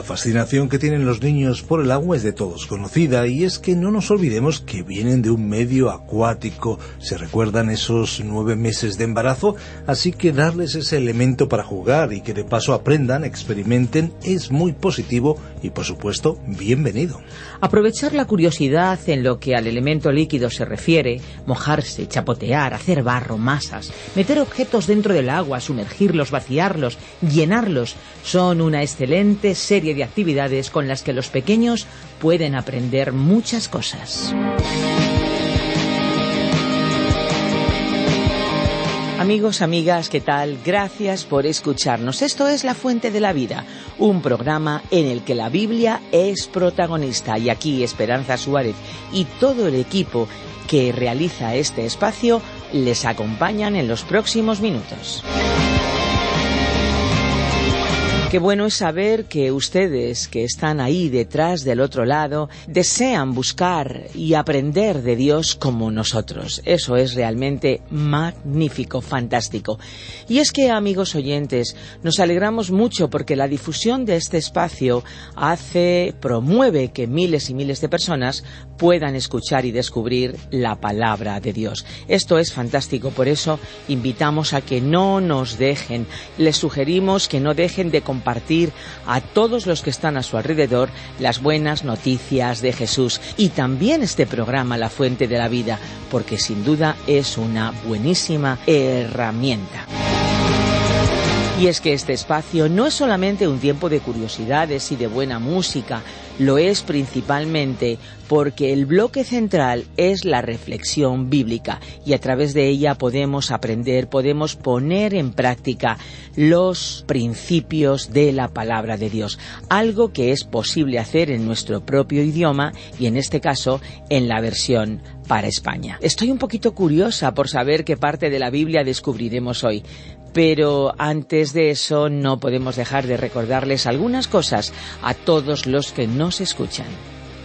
La fascinación que tienen los niños por el agua es de todos conocida y es que no nos olvidemos que vienen de un medio acuático, se recuerdan esos nueve meses de embarazo, así que darles ese elemento para jugar y que de paso aprendan, experimenten, es muy positivo y por supuesto bienvenido. Aprovechar la curiosidad en lo que al elemento líquido se refiere, mojarse, chapotear, hacer barro, masas, meter objetos dentro del agua, sumergirlos, vaciarlos, llenarlos, son una excelente serie de actividades con las que los pequeños pueden aprender muchas cosas. Amigos, amigas, ¿qué tal? Gracias por escucharnos. Esto es La Fuente de la Vida, un programa en el que la Biblia es protagonista y aquí Esperanza Suárez y todo el equipo que realiza este espacio les acompañan en los próximos minutos. Qué bueno es saber que ustedes que están ahí detrás del otro lado desean buscar y aprender de Dios como nosotros. Eso es realmente magnífico, fantástico. Y es que, amigos oyentes, nos alegramos mucho porque la difusión de este espacio hace, promueve que miles y miles de personas puedan escuchar y descubrir la palabra de Dios. Esto es fantástico, por eso invitamos a que no nos dejen, les sugerimos que no dejen de compartir a todos los que están a su alrededor las buenas noticias de Jesús y también este programa La Fuente de la Vida, porque sin duda es una buenísima herramienta. Y es que este espacio no es solamente un tiempo de curiosidades y de buena música, lo es principalmente porque el bloque central es la reflexión bíblica y a través de ella podemos aprender, podemos poner en práctica los principios de la palabra de Dios, algo que es posible hacer en nuestro propio idioma y en este caso en la versión para España. Estoy un poquito curiosa por saber qué parte de la Biblia descubriremos hoy. Pero antes de eso no podemos dejar de recordarles algunas cosas a todos los que nos escuchan.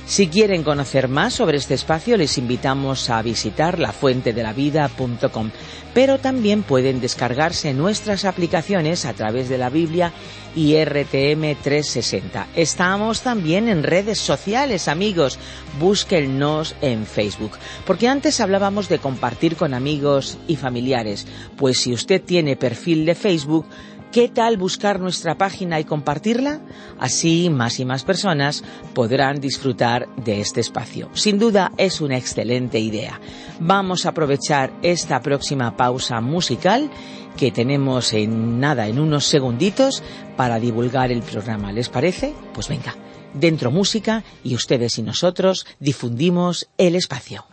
Si quieren conocer más sobre este espacio, les invitamos a visitar lafuentedelavida.com, pero también pueden descargarse nuestras aplicaciones a través de la Biblia y RTM 360. Estamos también en redes sociales, amigos. Búsquennos en Facebook. Porque antes hablábamos de compartir con amigos y familiares. Pues si usted tiene perfil de Facebook, ¿Qué tal buscar nuestra página y compartirla? Así más y más personas podrán disfrutar de este espacio. Sin duda es una excelente idea. Vamos a aprovechar esta próxima pausa musical que tenemos en nada, en unos segunditos, para divulgar el programa. ¿Les parece? Pues venga, dentro música y ustedes y nosotros difundimos el espacio.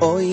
Hoy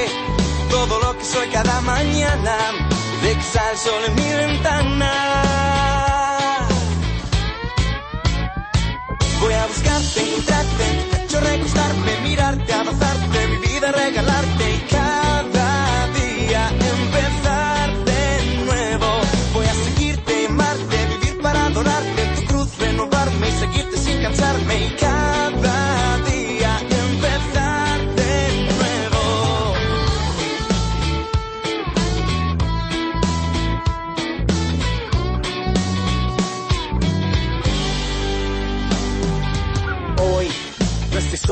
todo lo que soy cada mañana, de que sale el en mi ventana. Voy a buscarte, encontrarte, pecho recostarme, mirarte, abrazarte,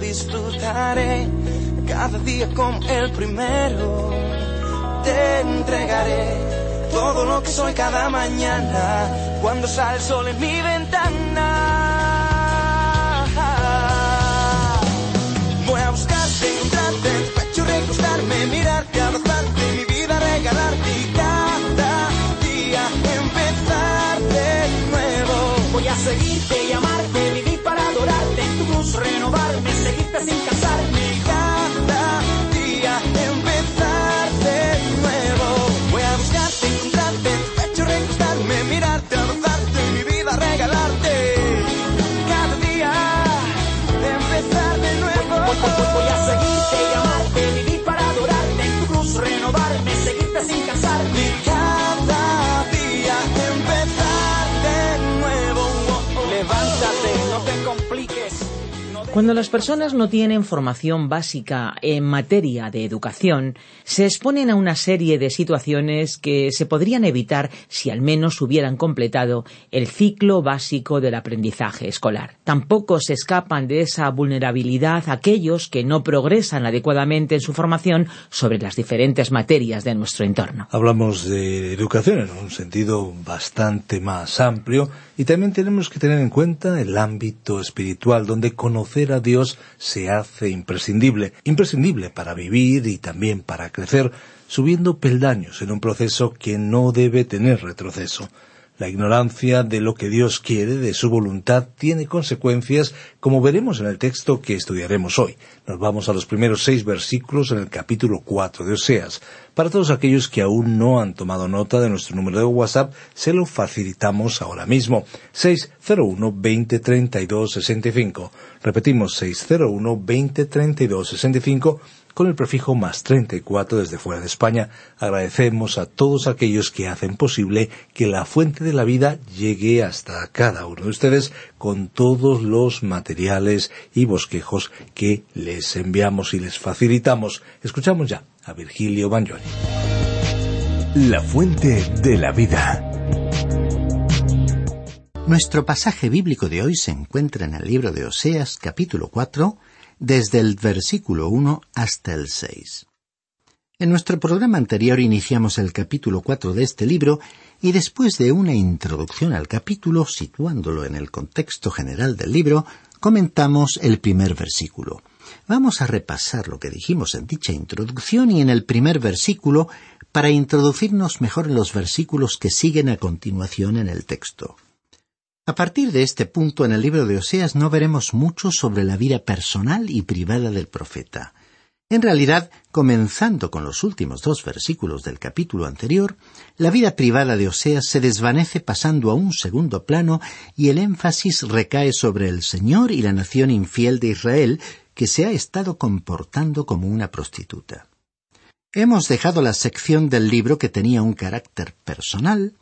Disfrutaré cada día como el primero. Te entregaré todo lo que soy cada mañana cuando sale el sol en mi ventana. Voy a buscarte, encontrarte en tu pecho, recostarme, mirarte, abrazarte, mi vida regalarte y cada día empezar de nuevo. voy a seguirte Cuando las personas no tienen formación básica en materia de educación, se exponen a una serie de situaciones que se podrían evitar si al menos hubieran completado el ciclo básico del aprendizaje escolar. Tampoco se escapan de esa vulnerabilidad aquellos que no progresan adecuadamente en su formación sobre las diferentes materias de nuestro entorno. Hablamos de educación en un sentido bastante más amplio y también tenemos que tener en cuenta el ámbito espiritual donde conocer a Dios se hace imprescindible, imprescindible para vivir y también para crecer, subiendo peldaños en un proceso que no debe tener retroceso. La ignorancia de lo que Dios quiere, de su voluntad, tiene consecuencias, como veremos en el texto que estudiaremos hoy. Nos vamos a los primeros seis versículos en el capítulo 4 de Oseas. Para todos aquellos que aún no han tomado nota de nuestro número de WhatsApp, se lo facilitamos ahora mismo. 601 2032 65. Repetimos 601 2032 65 con el prefijo más 34 desde fuera de España. Agradecemos a todos aquellos que hacen posible que la fuente de la vida llegue hasta cada uno de ustedes con todos los materiales y bosquejos que les enviamos y les facilitamos. Escuchamos ya a Virgilio Bagnoli. La fuente de la vida. Nuestro pasaje bíblico de hoy se encuentra en el libro de Oseas capítulo 4, desde el versículo 1 hasta el 6. En nuestro programa anterior iniciamos el capítulo 4 de este libro y después de una introducción al capítulo, situándolo en el contexto general del libro, comentamos el primer versículo. Vamos a repasar lo que dijimos en dicha introducción y en el primer versículo para introducirnos mejor en los versículos que siguen a continuación en el texto. A partir de este punto en el libro de Oseas no veremos mucho sobre la vida personal y privada del profeta. En realidad, comenzando con los últimos dos versículos del capítulo anterior, la vida privada de Oseas se desvanece pasando a un segundo plano y el énfasis recae sobre el Señor y la nación infiel de Israel que se ha estado comportando como una prostituta. Hemos dejado la sección del libro que tenía un carácter personal,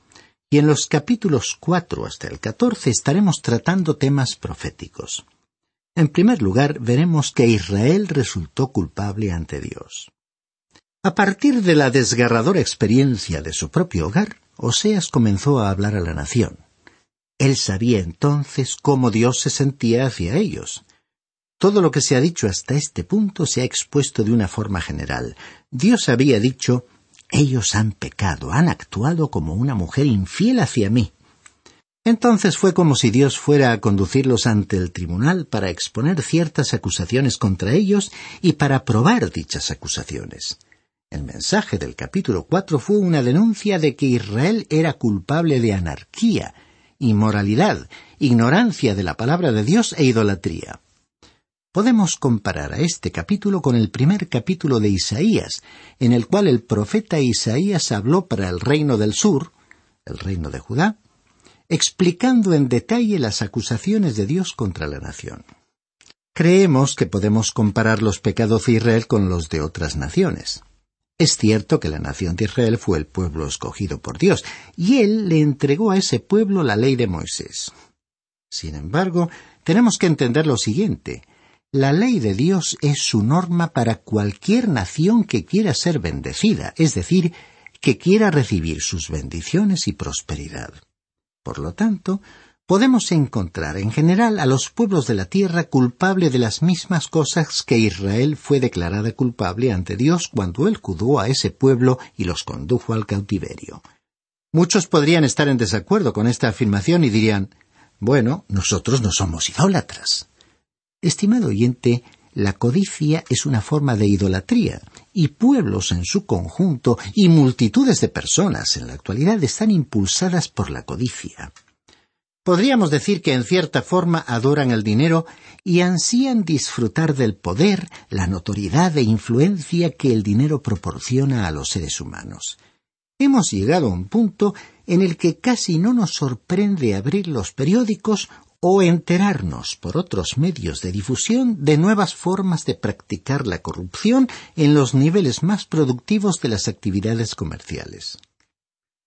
y en los capítulos 4 hasta el 14 estaremos tratando temas proféticos. En primer lugar, veremos que Israel resultó culpable ante Dios. A partir de la desgarradora experiencia de su propio hogar, Oseas comenzó a hablar a la nación. Él sabía entonces cómo Dios se sentía hacia ellos. Todo lo que se ha dicho hasta este punto se ha expuesto de una forma general. Dios había dicho ellos han pecado, han actuado como una mujer infiel hacia mí. Entonces fue como si Dios fuera a conducirlos ante el tribunal para exponer ciertas acusaciones contra ellos y para probar dichas acusaciones. El mensaje del capítulo cuatro fue una denuncia de que Israel era culpable de anarquía, inmoralidad, ignorancia de la palabra de Dios e idolatría. Podemos comparar a este capítulo con el primer capítulo de Isaías, en el cual el profeta Isaías habló para el reino del sur, el reino de Judá, explicando en detalle las acusaciones de Dios contra la nación. Creemos que podemos comparar los pecados de Israel con los de otras naciones. Es cierto que la nación de Israel fue el pueblo escogido por Dios, y Él le entregó a ese pueblo la ley de Moisés. Sin embargo, tenemos que entender lo siguiente. La ley de Dios es su norma para cualquier nación que quiera ser bendecida, es decir, que quiera recibir sus bendiciones y prosperidad. Por lo tanto, podemos encontrar en general a los pueblos de la tierra culpable de las mismas cosas que Israel fue declarada culpable ante Dios cuando él judó a ese pueblo y los condujo al cautiverio. Muchos podrían estar en desacuerdo con esta afirmación y dirían bueno, nosotros no somos idólatras. Estimado oyente, la codicia es una forma de idolatría, y pueblos en su conjunto y multitudes de personas en la actualidad están impulsadas por la codicia. Podríamos decir que en cierta forma adoran el dinero y ansían disfrutar del poder, la notoriedad e influencia que el dinero proporciona a los seres humanos. Hemos llegado a un punto en el que casi no nos sorprende abrir los periódicos o enterarnos por otros medios de difusión de nuevas formas de practicar la corrupción en los niveles más productivos de las actividades comerciales.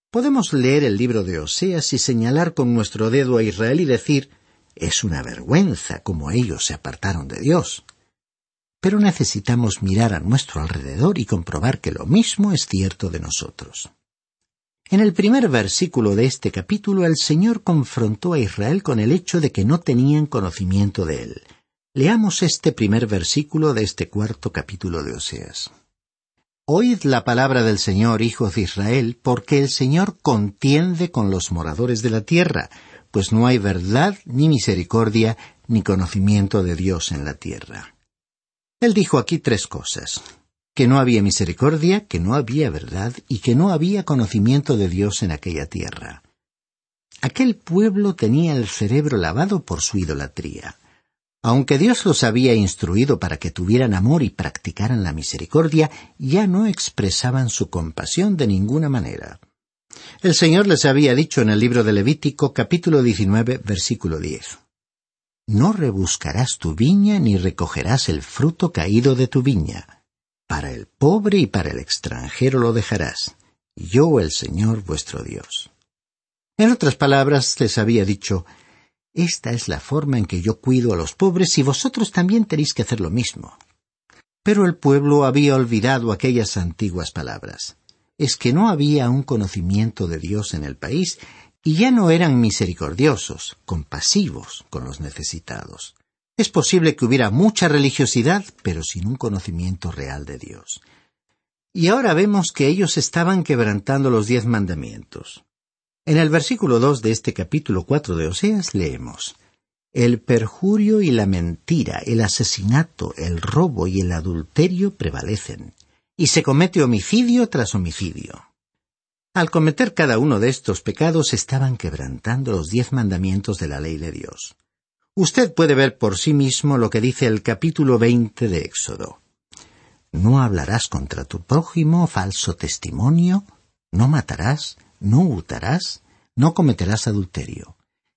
Podemos leer el libro de Oseas y señalar con nuestro dedo a Israel y decir es una vergüenza como ellos se apartaron de Dios. Pero necesitamos mirar a nuestro alrededor y comprobar que lo mismo es cierto de nosotros. En el primer versículo de este capítulo el Señor confrontó a Israel con el hecho de que no tenían conocimiento de él. Leamos este primer versículo de este cuarto capítulo de Oseas. Oíd la palabra del Señor, hijos de Israel, porque el Señor contiende con los moradores de la tierra, pues no hay verdad, ni misericordia, ni conocimiento de Dios en la tierra. Él dijo aquí tres cosas que no había misericordia, que no había verdad y que no había conocimiento de Dios en aquella tierra. Aquel pueblo tenía el cerebro lavado por su idolatría. Aunque Dios los había instruido para que tuvieran amor y practicaran la misericordia, ya no expresaban su compasión de ninguna manera. El Señor les había dicho en el libro de Levítico capítulo 19 versículo 10. No rebuscarás tu viña ni recogerás el fruto caído de tu viña para el pobre y para el extranjero lo dejarás, yo el Señor vuestro Dios. En otras palabras, les había dicho, esta es la forma en que yo cuido a los pobres y vosotros también tenéis que hacer lo mismo. Pero el pueblo había olvidado aquellas antiguas palabras. Es que no había un conocimiento de Dios en el país y ya no eran misericordiosos, compasivos con los necesitados. Es posible que hubiera mucha religiosidad, pero sin un conocimiento real de Dios. Y ahora vemos que ellos estaban quebrantando los diez mandamientos. En el versículo dos de este capítulo cuatro de Oseas leemos El perjurio y la mentira, el asesinato, el robo y el adulterio prevalecen, y se comete homicidio tras homicidio. Al cometer cada uno de estos pecados estaban quebrantando los diez mandamientos de la ley de Dios. Usted puede ver por sí mismo lo que dice el capítulo veinte de Éxodo. No hablarás contra tu prójimo falso testimonio, no matarás, no hurtarás, no cometerás adulterio.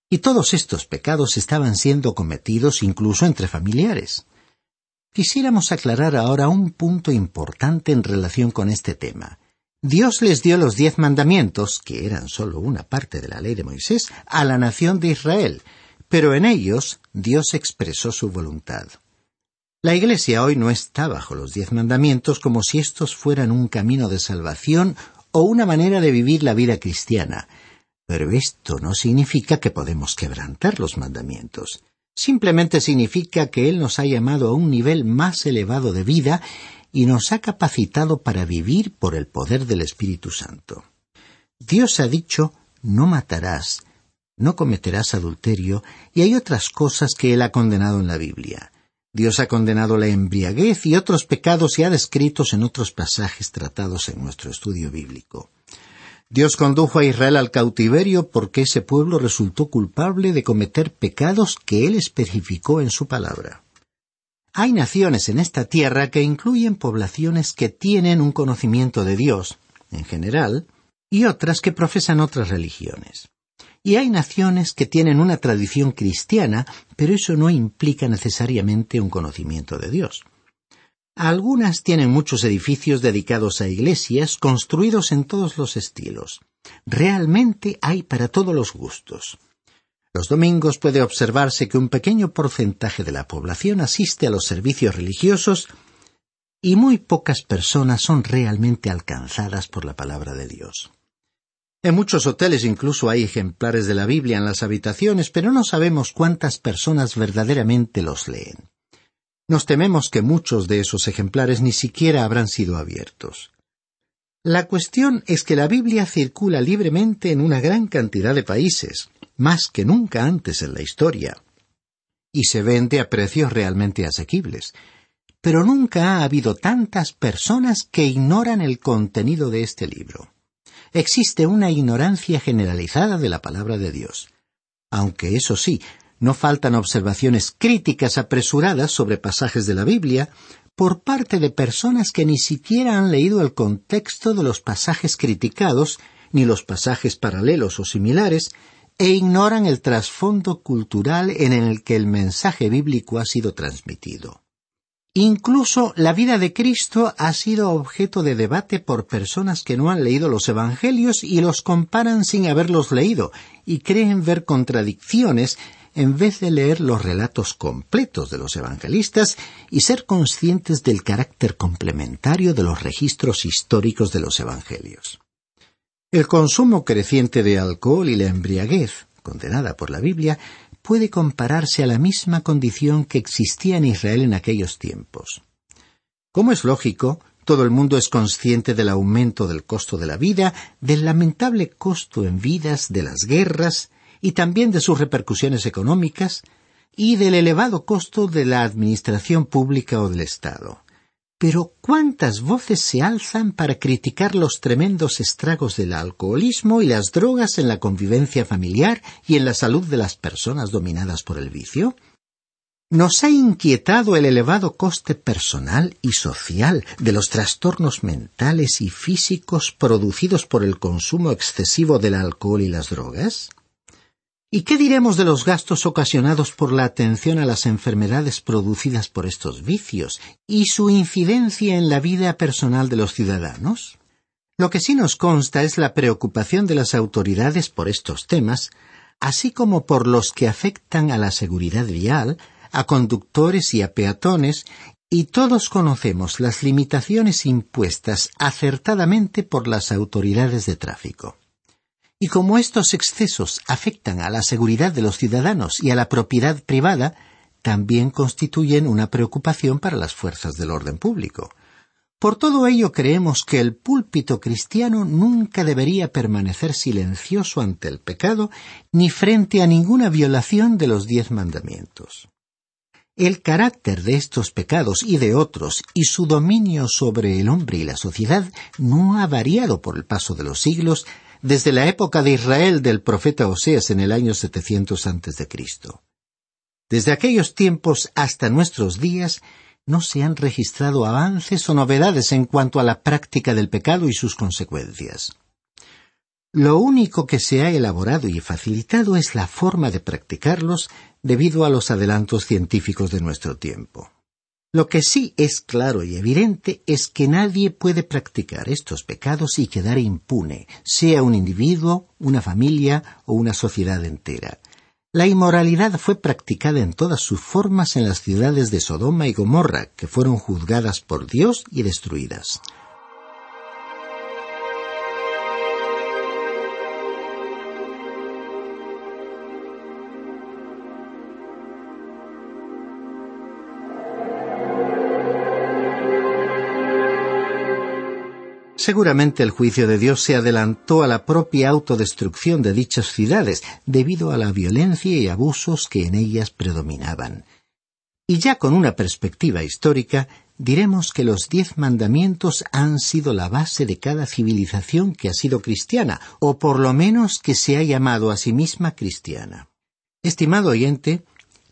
Y todos estos pecados estaban siendo cometidos incluso entre familiares. Quisiéramos aclarar ahora un punto importante en relación con este tema. Dios les dio los diez mandamientos, que eran solo una parte de la ley de Moisés, a la nación de Israel, pero en ellos Dios expresó su voluntad. La Iglesia hoy no está bajo los diez mandamientos como si estos fueran un camino de salvación o una manera de vivir la vida cristiana, pero esto no significa que podemos quebrantar los mandamientos. Simplemente significa que Él nos ha llamado a un nivel más elevado de vida y nos ha capacitado para vivir por el poder del Espíritu Santo. Dios ha dicho no matarás, no cometerás adulterio, y hay otras cosas que Él ha condenado en la Biblia. Dios ha condenado la embriaguez y otros pecados ya descritos en otros pasajes tratados en nuestro estudio bíblico. Dios condujo a Israel al cautiverio porque ese pueblo resultó culpable de cometer pecados que Él especificó en su palabra. Hay naciones en esta tierra que incluyen poblaciones que tienen un conocimiento de Dios, en general, y otras que profesan otras religiones. Y hay naciones que tienen una tradición cristiana, pero eso no implica necesariamente un conocimiento de Dios. Algunas tienen muchos edificios dedicados a iglesias, construidos en todos los estilos. Realmente hay para todos los gustos. Los domingos puede observarse que un pequeño porcentaje de la población asiste a los servicios religiosos y muy pocas personas son realmente alcanzadas por la palabra de Dios. En muchos hoteles incluso hay ejemplares de la Biblia en las habitaciones, pero no sabemos cuántas personas verdaderamente los leen. Nos tememos que muchos de esos ejemplares ni siquiera habrán sido abiertos. La cuestión es que la Biblia circula libremente en una gran cantidad de países, más que nunca antes en la historia, y se vende a precios realmente asequibles. Pero nunca ha habido tantas personas que ignoran el contenido de este libro. Existe una ignorancia generalizada de la palabra de Dios. Aunque eso sí, no faltan observaciones críticas apresuradas sobre pasajes de la Biblia por parte de personas que ni siquiera han leído el contexto de los pasajes criticados, ni los pasajes paralelos o similares, e ignoran el trasfondo cultural en el que el mensaje bíblico ha sido transmitido. Incluso la vida de Cristo ha sido objeto de debate por personas que no han leído los Evangelios y los comparan sin haberlos leído, y creen ver contradicciones en vez de leer los relatos completos de los evangelistas y ser conscientes del carácter complementario de los registros históricos de los evangelios. El consumo creciente de alcohol y la embriaguez, condenada por la Biblia, puede compararse a la misma condición que existía en Israel en aquellos tiempos. Como es lógico, todo el mundo es consciente del aumento del costo de la vida, del lamentable costo en vidas, de las guerras, y también de sus repercusiones económicas y del elevado costo de la administración pública o del Estado. Pero ¿cuántas voces se alzan para criticar los tremendos estragos del alcoholismo y las drogas en la convivencia familiar y en la salud de las personas dominadas por el vicio? Nos ha inquietado el elevado coste personal y social de los trastornos mentales y físicos producidos por el consumo excesivo del alcohol y las drogas? ¿Y qué diremos de los gastos ocasionados por la atención a las enfermedades producidas por estos vicios y su incidencia en la vida personal de los ciudadanos? Lo que sí nos consta es la preocupación de las autoridades por estos temas, así como por los que afectan a la seguridad vial, a conductores y a peatones, y todos conocemos las limitaciones impuestas acertadamente por las autoridades de tráfico. Y como estos excesos afectan a la seguridad de los ciudadanos y a la propiedad privada, también constituyen una preocupación para las fuerzas del orden público. Por todo ello creemos que el púlpito cristiano nunca debería permanecer silencioso ante el pecado ni frente a ninguna violación de los diez mandamientos. El carácter de estos pecados y de otros y su dominio sobre el hombre y la sociedad no ha variado por el paso de los siglos desde la época de Israel del profeta Oseas en el año 700 a.C. Desde aquellos tiempos hasta nuestros días no se han registrado avances o novedades en cuanto a la práctica del pecado y sus consecuencias. Lo único que se ha elaborado y facilitado es la forma de practicarlos debido a los adelantos científicos de nuestro tiempo. Lo que sí es claro y evidente es que nadie puede practicar estos pecados y quedar impune, sea un individuo, una familia o una sociedad entera. La inmoralidad fue practicada en todas sus formas en las ciudades de Sodoma y Gomorra, que fueron juzgadas por Dios y destruidas. Seguramente el juicio de Dios se adelantó a la propia autodestrucción de dichas ciudades debido a la violencia y abusos que en ellas predominaban. Y ya con una perspectiva histórica, diremos que los diez mandamientos han sido la base de cada civilización que ha sido cristiana, o por lo menos que se ha llamado a sí misma cristiana. Estimado oyente,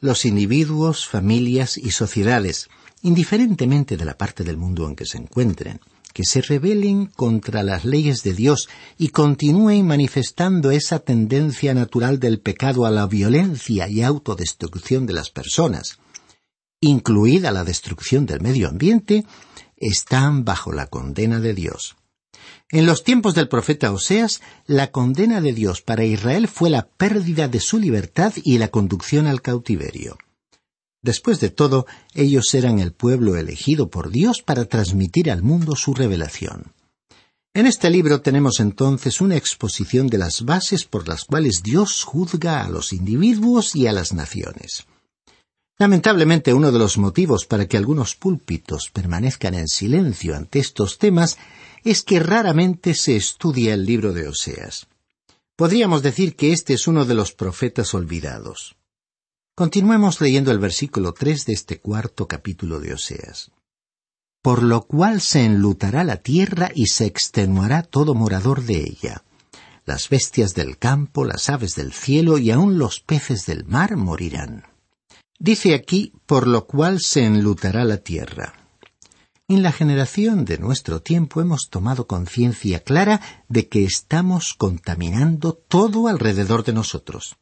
los individuos, familias y sociedades, indiferentemente de la parte del mundo en que se encuentren, que se rebelen contra las leyes de Dios y continúen manifestando esa tendencia natural del pecado a la violencia y autodestrucción de las personas, incluida la destrucción del medio ambiente, están bajo la condena de Dios. En los tiempos del profeta Oseas, la condena de Dios para Israel fue la pérdida de su libertad y la conducción al cautiverio. Después de todo, ellos eran el pueblo elegido por Dios para transmitir al mundo su revelación. En este libro tenemos entonces una exposición de las bases por las cuales Dios juzga a los individuos y a las naciones. Lamentablemente uno de los motivos para que algunos púlpitos permanezcan en silencio ante estos temas es que raramente se estudia el libro de Oseas. Podríamos decir que este es uno de los profetas olvidados. Continuemos leyendo el versículo tres de este cuarto capítulo de Oseas. Por lo cual se enlutará la tierra y se extenuará todo morador de ella. Las bestias del campo, las aves del cielo y aun los peces del mar morirán. Dice aquí, por lo cual se enlutará la tierra. En la generación de nuestro tiempo hemos tomado conciencia clara de que estamos contaminando todo alrededor de nosotros.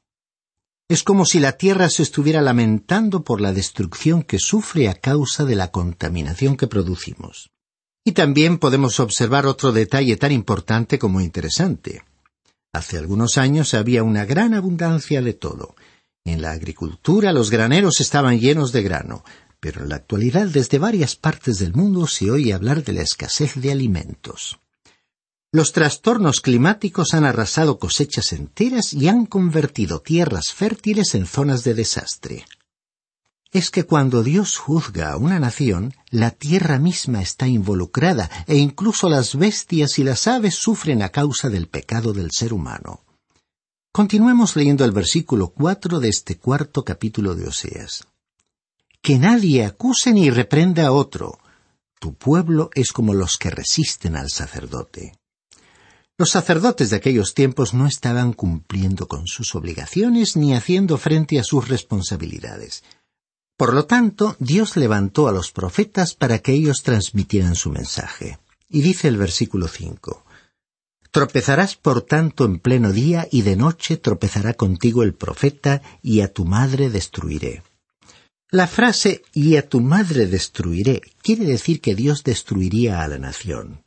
Es como si la Tierra se estuviera lamentando por la destrucción que sufre a causa de la contaminación que producimos. Y también podemos observar otro detalle tan importante como interesante. Hace algunos años había una gran abundancia de todo. En la agricultura los graneros estaban llenos de grano, pero en la actualidad desde varias partes del mundo se oye hablar de la escasez de alimentos. Los trastornos climáticos han arrasado cosechas enteras y han convertido tierras fértiles en zonas de desastre. Es que cuando Dios juzga a una nación, la tierra misma está involucrada e incluso las bestias y las aves sufren a causa del pecado del ser humano. Continuemos leyendo el versículo cuatro de este cuarto capítulo de Oseas. Que nadie acuse ni reprenda a otro. Tu pueblo es como los que resisten al sacerdote. Los sacerdotes de aquellos tiempos no estaban cumpliendo con sus obligaciones ni haciendo frente a sus responsabilidades. Por lo tanto, Dios levantó a los profetas para que ellos transmitieran su mensaje. Y dice el versículo cinco Tropezarás por tanto en pleno día y de noche tropezará contigo el profeta y a tu madre destruiré. La frase y a tu madre destruiré quiere decir que Dios destruiría a la nación.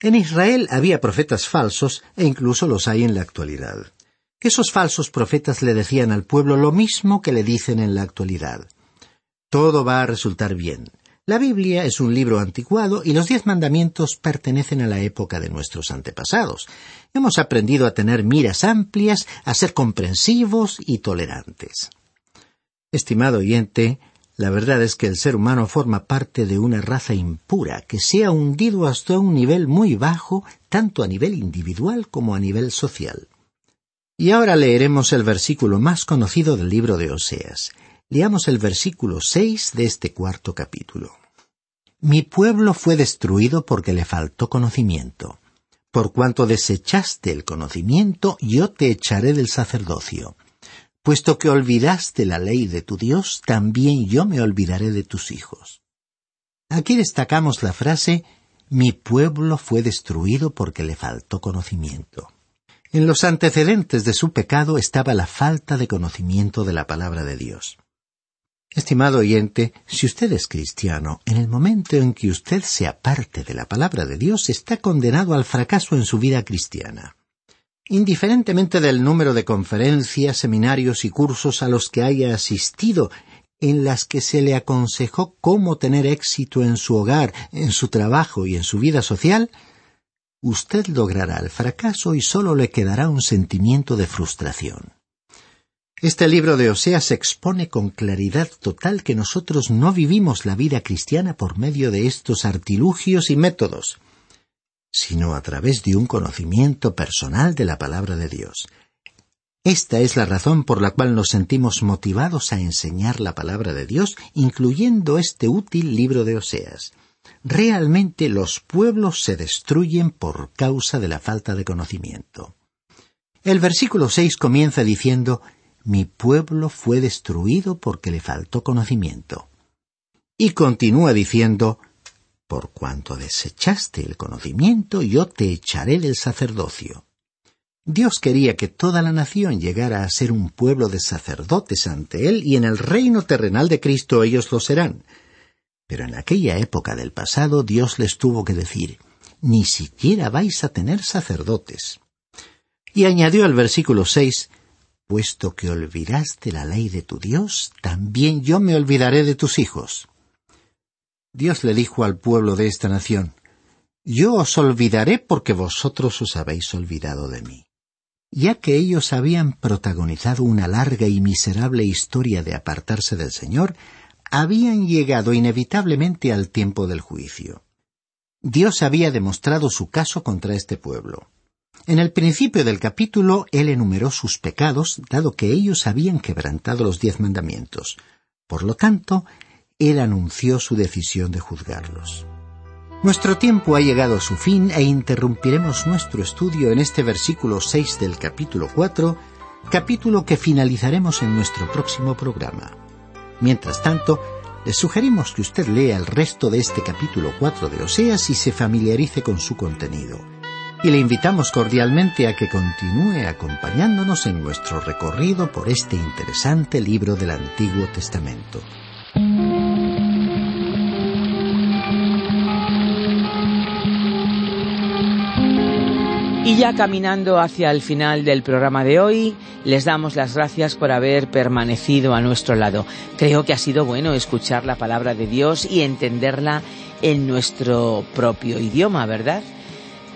En Israel había profetas falsos e incluso los hay en la actualidad. Esos falsos profetas le decían al pueblo lo mismo que le dicen en la actualidad. Todo va a resultar bien. La Biblia es un libro anticuado y los diez mandamientos pertenecen a la época de nuestros antepasados. Hemos aprendido a tener miras amplias, a ser comprensivos y tolerantes. Estimado oyente, la verdad es que el ser humano forma parte de una raza impura que se ha hundido hasta un nivel muy bajo, tanto a nivel individual como a nivel social. Y ahora leeremos el versículo más conocido del libro de Oseas. Leamos el versículo seis de este cuarto capítulo. Mi pueblo fue destruido porque le faltó conocimiento. Por cuanto desechaste el conocimiento, yo te echaré del sacerdocio Puesto que olvidaste la ley de tu Dios, también yo me olvidaré de tus hijos. Aquí destacamos la frase Mi pueblo fue destruido porque le faltó conocimiento. En los antecedentes de su pecado estaba la falta de conocimiento de la palabra de Dios. Estimado oyente, si usted es cristiano, en el momento en que usted se aparte de la palabra de Dios, está condenado al fracaso en su vida cristiana. Indiferentemente del número de conferencias, seminarios y cursos a los que haya asistido, en las que se le aconsejó cómo tener éxito en su hogar, en su trabajo y en su vida social, usted logrará el fracaso y solo le quedará un sentimiento de frustración. Este libro de Oseas expone con claridad total que nosotros no vivimos la vida cristiana por medio de estos artilugios y métodos, sino a través de un conocimiento personal de la palabra de Dios. Esta es la razón por la cual nos sentimos motivados a enseñar la palabra de Dios, incluyendo este útil libro de Oseas. Realmente los pueblos se destruyen por causa de la falta de conocimiento. El versículo seis comienza diciendo Mi pueblo fue destruido porque le faltó conocimiento. Y continúa diciendo Por cuanto desechaste el conocimiento, yo te echaré del sacerdocio. Dios quería que toda la nación llegara a ser un pueblo de sacerdotes ante Él y en el reino terrenal de Cristo ellos lo serán. Pero en aquella época del pasado Dios les tuvo que decir, ni siquiera vais a tener sacerdotes. Y añadió al versículo seis, puesto que olvidaste la ley de tu Dios, también yo me olvidaré de tus hijos. Dios le dijo al pueblo de esta nación, Yo os olvidaré porque vosotros os habéis olvidado de mí. Ya que ellos habían protagonizado una larga y miserable historia de apartarse del Señor, habían llegado inevitablemente al tiempo del juicio. Dios había demostrado su caso contra este pueblo. En el principio del capítulo él enumeró sus pecados, dado que ellos habían quebrantado los diez mandamientos. Por lo tanto, él anunció su decisión de juzgarlos. Nuestro tiempo ha llegado a su fin e interrumpiremos nuestro estudio en este versículo seis del capítulo cuatro, capítulo que finalizaremos en nuestro próximo programa. Mientras tanto, le sugerimos que usted lea el resto de este capítulo 4 de Oseas y se familiarice con su contenido. Y le invitamos cordialmente a que continúe acompañándonos en nuestro recorrido por este interesante libro del Antiguo Testamento. Y ya caminando hacia el final del programa de hoy, les damos las gracias por haber permanecido a nuestro lado. Creo que ha sido bueno escuchar la palabra de Dios y entenderla en nuestro propio idioma, ¿verdad?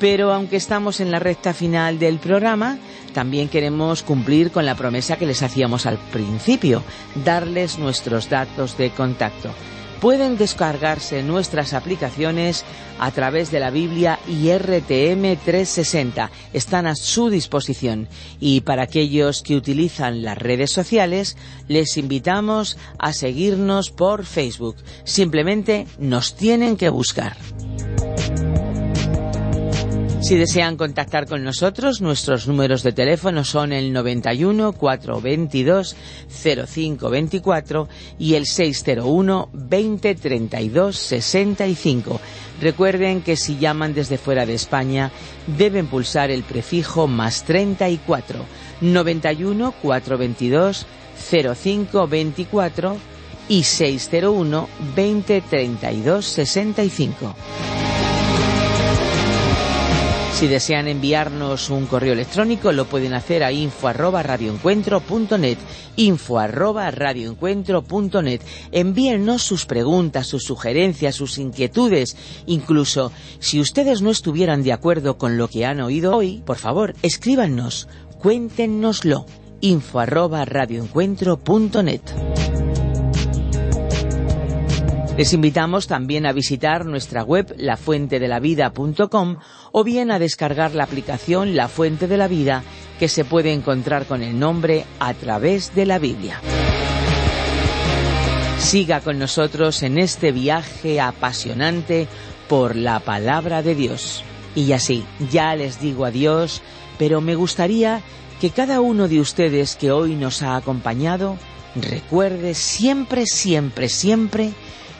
Pero aunque estamos en la recta final del programa, también queremos cumplir con la promesa que les hacíamos al principio, darles nuestros datos de contacto pueden descargarse nuestras aplicaciones a través de la Biblia y RTM 360. Están a su disposición. Y para aquellos que utilizan las redes sociales, les invitamos a seguirnos por Facebook. Simplemente nos tienen que buscar. Si desean contactar con nosotros, nuestros números de teléfono son el 91 422 0524 y el 601 20 32 65. Recuerden que si llaman desde fuera de España deben pulsar el prefijo más 34 91 422 0524 y 601 20 32 65. Si desean enviarnos un correo electrónico, lo pueden hacer a info arroba info. Envíennos sus preguntas, sus sugerencias, sus inquietudes. Incluso, si ustedes no estuvieran de acuerdo con lo que han oído hoy, por favor, escríbanos, cuéntenoslo, info. Les invitamos también a visitar nuestra web lafuentedelavida.com o bien a descargar la aplicación La Fuente de la Vida que se puede encontrar con el nombre a través de la Biblia. Siga con nosotros en este viaje apasionante por la palabra de Dios. Y así, ya les digo adiós, pero me gustaría que cada uno de ustedes que hoy nos ha acompañado recuerde siempre, siempre, siempre